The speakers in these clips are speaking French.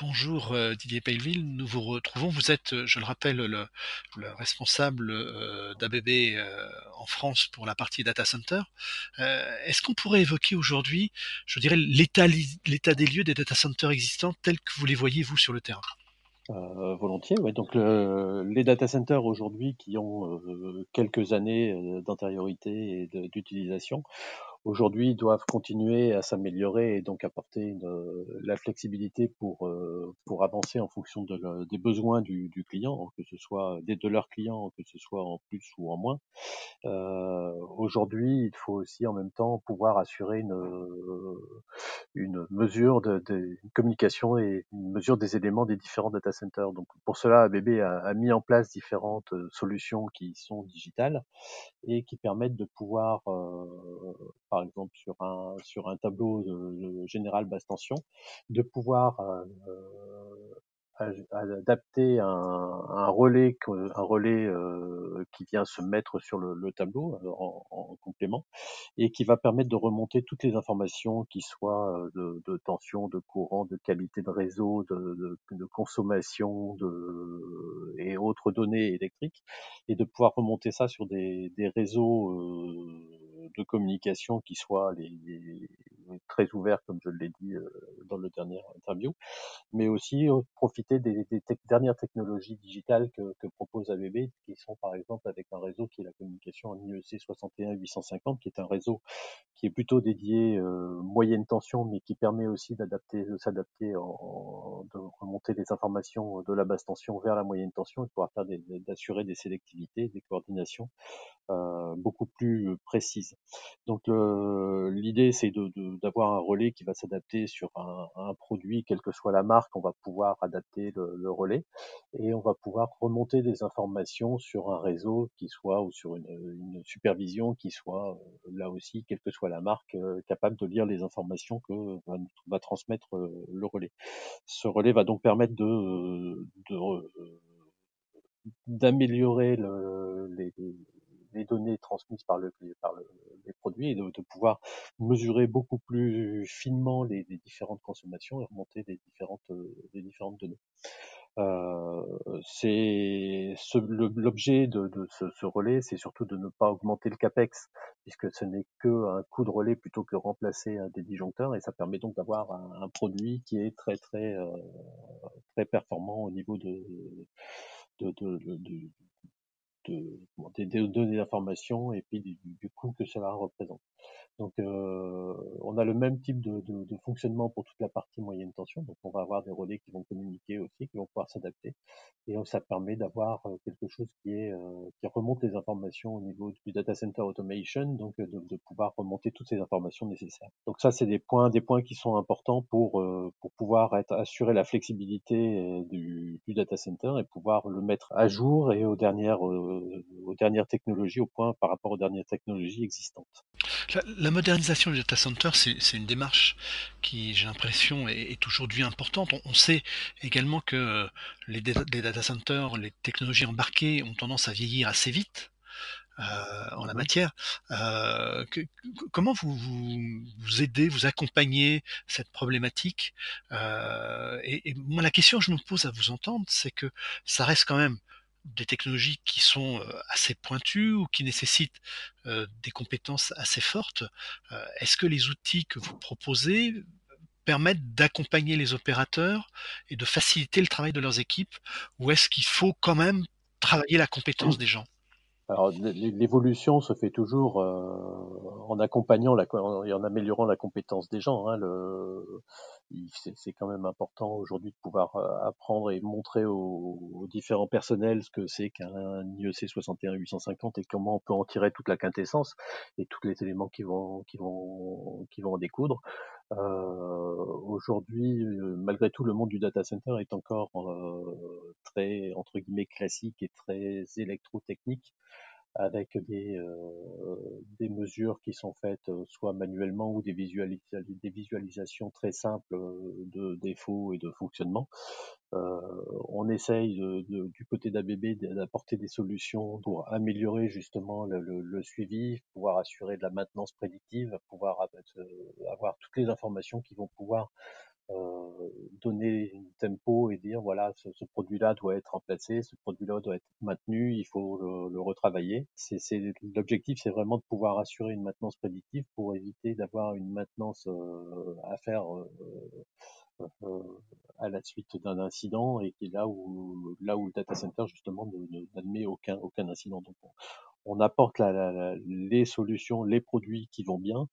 Bonjour euh, Didier Payville, nous vous retrouvons. Vous êtes, euh, je le rappelle, le, le responsable euh, d'ABB en France pour la partie data center. Est-ce qu'on pourrait évoquer aujourd'hui, je dirais, l'état des lieux des data centers existants tels que vous les voyez vous sur le terrain? Volontiers, ouais. Donc le, les data centers aujourd'hui qui ont quelques années d'antériorité et d'utilisation aujourd'hui doivent continuer à s'améliorer et donc apporter une, euh, la flexibilité pour euh, pour avancer en fonction de des besoins du, du, client, que ce soit des de leurs clients, que ce soit en plus ou en moins. Euh, aujourd'hui, il faut aussi en même temps pouvoir assurer une une mesure de, de une communication et une mesure des éléments des différents data centers. Donc pour cela, ABB a, a mis en place différentes solutions qui sont digitales et qui permettent de pouvoir euh, exemple sur un sur un tableau de, général basse tension, de pouvoir euh, adapter un, un, relais, un relais euh, qui vient se mettre sur le, le tableau euh, en, en, complément et qui va permettre de remonter toutes les informations qui soient euh, de, de tension, de courant, de qualité de réseau, de, de, de, consommation de, et autres données électriques et de pouvoir remonter ça sur des, des réseaux euh, de communication qui soient les, les, très ouverts comme je l'ai dit dans le dernier interview, mais aussi profiter des, des te dernières technologies digitales que, que, propose ABB, qui sont par exemple avec un réseau qui est la communication en IEC 61-850, qui est un réseau qui est plutôt dédié euh, moyenne tension, mais qui permet aussi d'adapter, de s'adapter, de remonter les informations de la basse tension vers la moyenne tension et de pouvoir faire d'assurer des, des sélectivités, des coordinations euh, beaucoup plus précises. Donc l'idée c'est d'avoir de, un relais qui va s'adapter sur un, un produit, quelle que soit la marque, on va pouvoir adapter le, le, relais et on va pouvoir remonter des informations sur un réseau qui soit ou sur une, une supervision qui soit euh, là aussi, quelle que soit la marque, euh, capable de lire les informations que va, va transmettre euh, le relais. Ce relais va donc permettre de, de d'améliorer le, les, les données transmises par, le, par le, les produits et de, de, pouvoir mesurer beaucoup plus finement les, les, différentes consommations et remonter les différentes, les différentes données. Euh, c'est l'objet de, de ce, ce, relais, c'est surtout de ne pas augmenter le capex, puisque ce n'est que un coût de relais plutôt que remplacer des disjoncteurs, et ça permet donc d'avoir un, un, produit qui est très très euh, très performant au niveau de, de, de, de de, des, données d'information et puis du, du, coût que cela représente. Donc, euh, on a le même type de, de, de, fonctionnement pour toute la partie moyenne tension. Donc, on va avoir des relais qui vont communiquer aussi, qui vont pouvoir s'adapter. Et donc, ça permet d'avoir euh, quelque chose qui est euh, qui remonte les informations au niveau du data center automation, donc de, de pouvoir remonter toutes ces informations nécessaires. Donc, ça, c'est des points des points qui sont importants pour euh, pour pouvoir être assurer la flexibilité du, du, data center et pouvoir le mettre à jour et aux dernières aux dernières technologies, au point par rapport aux dernières technologies existantes. La, la modernisation du data center, c'est une démarche qui, j'ai l'impression, est, est, aujourd'hui importante. On, on, sait également que les, les, data centers, les technologies embarquées ont tendance à vieillir assez vite. Euh, en la matière. Euh, que, comment vous, vous, vous, aidez, vous accompagnez cette problématique euh, et, et, moi, la question que je me pose à vous entendre, c'est que ça reste quand même des technologies qui sont assez pointues ou qui nécessitent euh, des compétences assez fortes. Euh, Est-ce que les outils que vous proposez permettent d'accompagner les opérateurs et de faciliter le travail de leurs équipes ou est-ce qu'il faut quand même travailler la compétence des gens? Alors l'évolution se fait toujours euh, en accompagnant la, et en améliorant la compétence des gens. Hein, le, c'est quand même important aujourd'hui de pouvoir euh, apprendre et montrer aux, aux différents personnels ce que c'est qu'un IEC 61-850 et comment on peut en tirer toute la quintessence et tous les éléments qui vont qui vont qui vont en découdre. Euh, aujourd'hui, euh, malgré tout, le monde du data center est encore euh, très entre guillemets classique et très électrotechnique avec des, euh, des mesures qui sont faites euh, soit manuellement ou des, visualis des visualisations très simples euh, de défauts et de fonctionnement. On essaye du côté d'ABB d'apporter des solutions pour améliorer justement le, suivi, pouvoir assurer de la maintenance prédictive, pouvoir avoir toutes les informations qui vont pouvoir donner un tempo et dire voilà ce, ce produit-là doit être remplacé, ce produit-là doit être maintenu, il faut le, le retravailler. C'est, c'est l'objectif, c'est vraiment de pouvoir assurer une maintenance prédictive pour éviter d'avoir une maintenance euh, à faire euh, euh, à la suite d'un incident et qui est là où là où le data center justement n'admet aucun aucun incident. On apporte les solutions, les produits qui vont bien.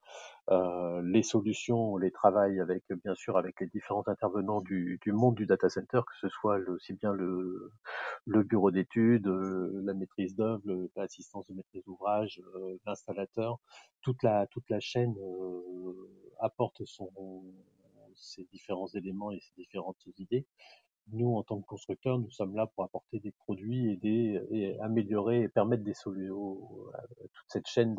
Euh, les solutions, on les travaille avec, bien sûr, avec les différents intervenants du, monde du data center, que ce soit aussi bien le, bureau d'études, euh, la maîtrise d'œuvre, l'assistance de maîtrise d'ouvrage, euh, l'installateur. Toute la, toute la chaîne apporte ses différents éléments et ses différentes idées nous, en tant que constructeurs, nous sommes là pour apporter des produits des, et améliorer et permettre des solutions à toute cette chaîne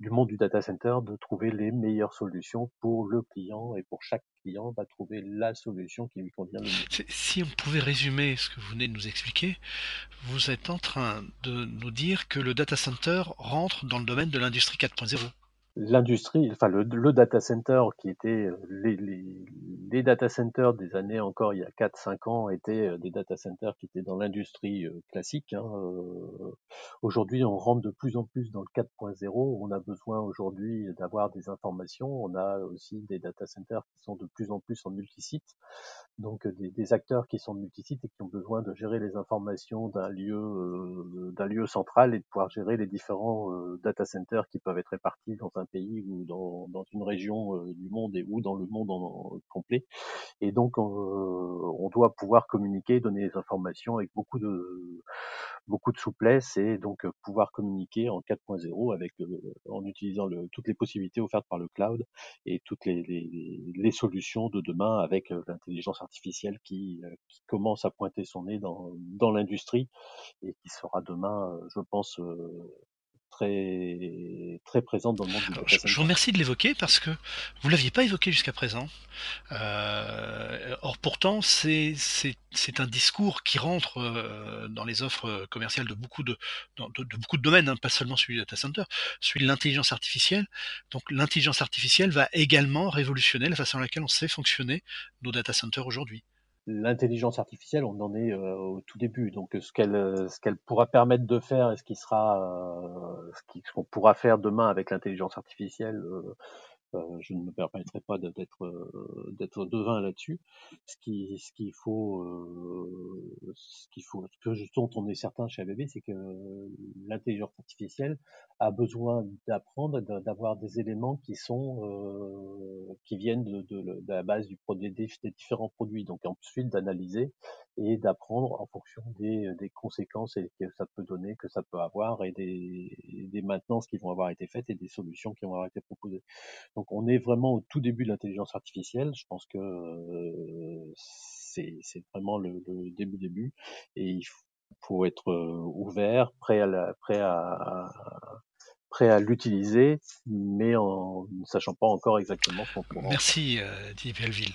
du monde du data center de trouver les meilleures solutions pour le client et pour chaque client va trouver la solution qui lui convient le mieux. Si on pouvait résumer ce que vous venez de nous expliquer, vous êtes en train de nous dire que le data center rentre dans le domaine de l'industrie 4.0 l'industrie, enfin le, le, data center qui était euh, les, les, les, data centers des années encore il y a 4-5 ans étaient euh, des data centers qui étaient dans l'industrie euh, classique. Hein. Aujourd'hui, on rentre de plus en plus dans le 4.0. On a besoin aujourd'hui d'avoir des informations. On a aussi des data centers qui sont de plus en plus en multisite, donc des, des acteurs qui sont multisites et qui ont besoin de gérer les informations d'un lieu d'un lieu central et de pouvoir gérer les différents data centers qui peuvent être répartis dans un pays ou dans, une région euh, du monde et ou dans le monde en, complet. Et donc, on, on, doit pouvoir communiquer, donner des informations avec beaucoup de beaucoup de souplesse et donc pouvoir communiquer en 4.0 avec en utilisant le, toutes les possibilités offertes par le cloud et toutes les, les, les solutions de demain avec l'intelligence artificielle qui, qui commence à pointer son nez dans, dans l'industrie et qui sera demain, je pense, très, très présente dans le monde du data Je vous remercie de l'évoquer parce que vous ne l'aviez pas évoqué jusqu'à présent. Euh, or pourtant, c'est un discours qui rentre euh, dans les offres commerciales de beaucoup de, de, de beaucoup de domaines, hein, pas seulement celui du data center, celui de l'intelligence artificielle. Donc l'intelligence artificielle va également révolutionner la façon dans laquelle on sait fonctionner nos data centers aujourd'hui l'intelligence artificielle, on en est euh, au tout début. Donc, ce qu'elle ce qu'elle pourra permettre de faire et ce qui sera euh, ce qu'on pourra faire demain avec l'intelligence artificielle, euh, euh, je ne me permettrai pas d'être euh, d'être devin là-dessus. Ce qui ce qu'il faut euh, ce faut ce que dont on est certain chez ABB, c'est que l'intelligence artificielle a besoin d'apprendre, d'avoir des éléments qui sont qui viennent de, la base des, différents produits. Donc ensuite d'analyser et d'apprendre en fonction des, des conséquences et que ça peut donner, que ça peut avoir et des, des maintenances qui vont avoir été faites et des solutions qui vont avoir été proposées. On est vraiment au tout début de l'intelligence artificielle. Je pense que euh, c'est vraiment le, début début et il faut être euh, ouvert, prêt à l'utiliser, mais en ne sachant pas encore exactement ce qu'on Merci, euh, Didier Belleville.